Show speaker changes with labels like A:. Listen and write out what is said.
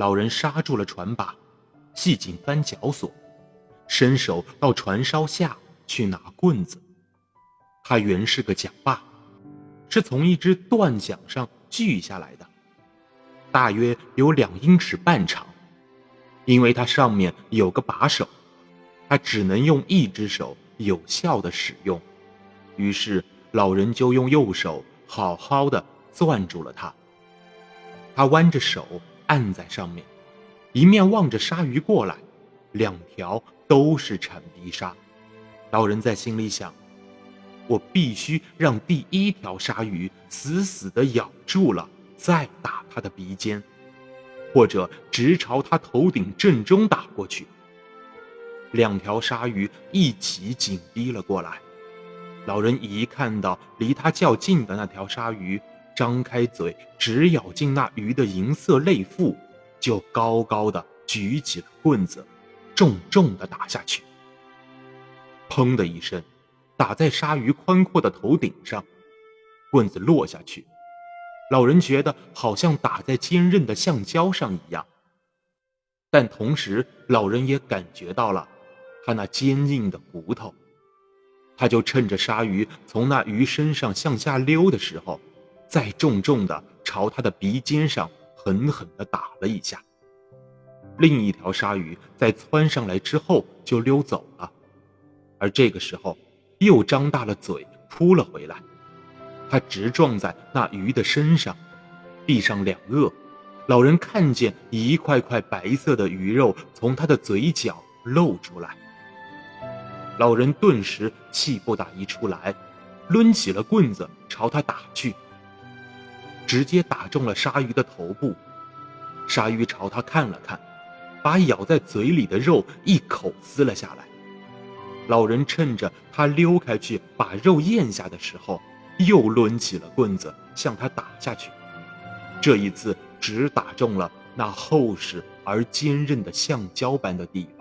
A: 老人刹住了船把，系紧帆脚索，伸手到船梢下去拿棍子。他原是个桨把，是从一只断桨上锯下来的，大约有两英尺半长。因为它上面有个把手，他只能用一只手有效的使用。于是老人就用右手好好的攥住了它。他弯着手按在上面，一面望着鲨鱼过来，两条都是铲鼻鲨。老人在心里想。我必须让第一条鲨鱼死死地咬住了，再打它的鼻尖，或者直朝它头顶正中打过去。两条鲨鱼一起紧逼了过来。老人一看到离他较近的那条鲨鱼张开嘴直咬进那鱼的银色肋腹，就高高的举起了棍子，重重的打下去。砰的一声。打在鲨鱼宽阔的头顶上，棍子落下去，老人觉得好像打在坚韧的橡胶上一样。但同时，老人也感觉到了他那坚硬的骨头。他就趁着鲨鱼从那鱼身上向下溜的时候，再重重的朝他的鼻尖上狠狠地打了一下。另一条鲨鱼在窜上来之后就溜走了，而这个时候。又张大了嘴扑了回来，他直撞在那鱼的身上，闭上两颚。老人看见一块块白色的鱼肉从他的嘴角露出来，老人顿时气不打一处来，抡起了棍子朝他打去，直接打中了鲨鱼的头部。鲨鱼朝他看了看，把咬在嘴里的肉一口撕了下来。老人趁着他溜开去把肉咽下的时候，又抡起了棍子向他打下去。这一次只打中了那厚实而坚韧的橡胶般的地方。